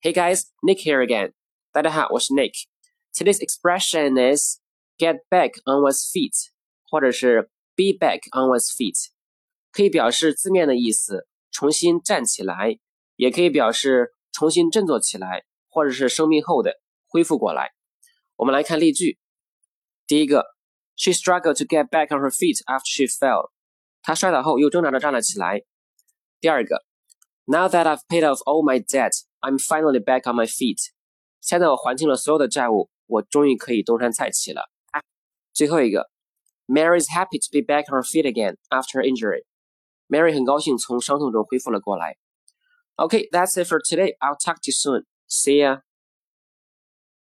Hey guys, Nick here again. 大家好，我是 Nick. Today's expression is get back on one's feet，或者是 be back on one's feet，可以表示字面的意思，重新站起来，也可以表示重新振作起来，或者是生病后的恢复过来。我们来看例句。第一个，She struggled to get back on her feet after she fell。她摔倒后又挣扎着站了起来。第二个 ，Now that I've paid off all my debt, I'm finally back on my feet。现在我还清了所有的债务，我终于可以东山再起了。最后一个，Mary is happy to be back on her feet again after her injury。Mary 很高兴从伤痛中恢复了过来。Okay, that's it for today. I'll talk to you soon. See ya.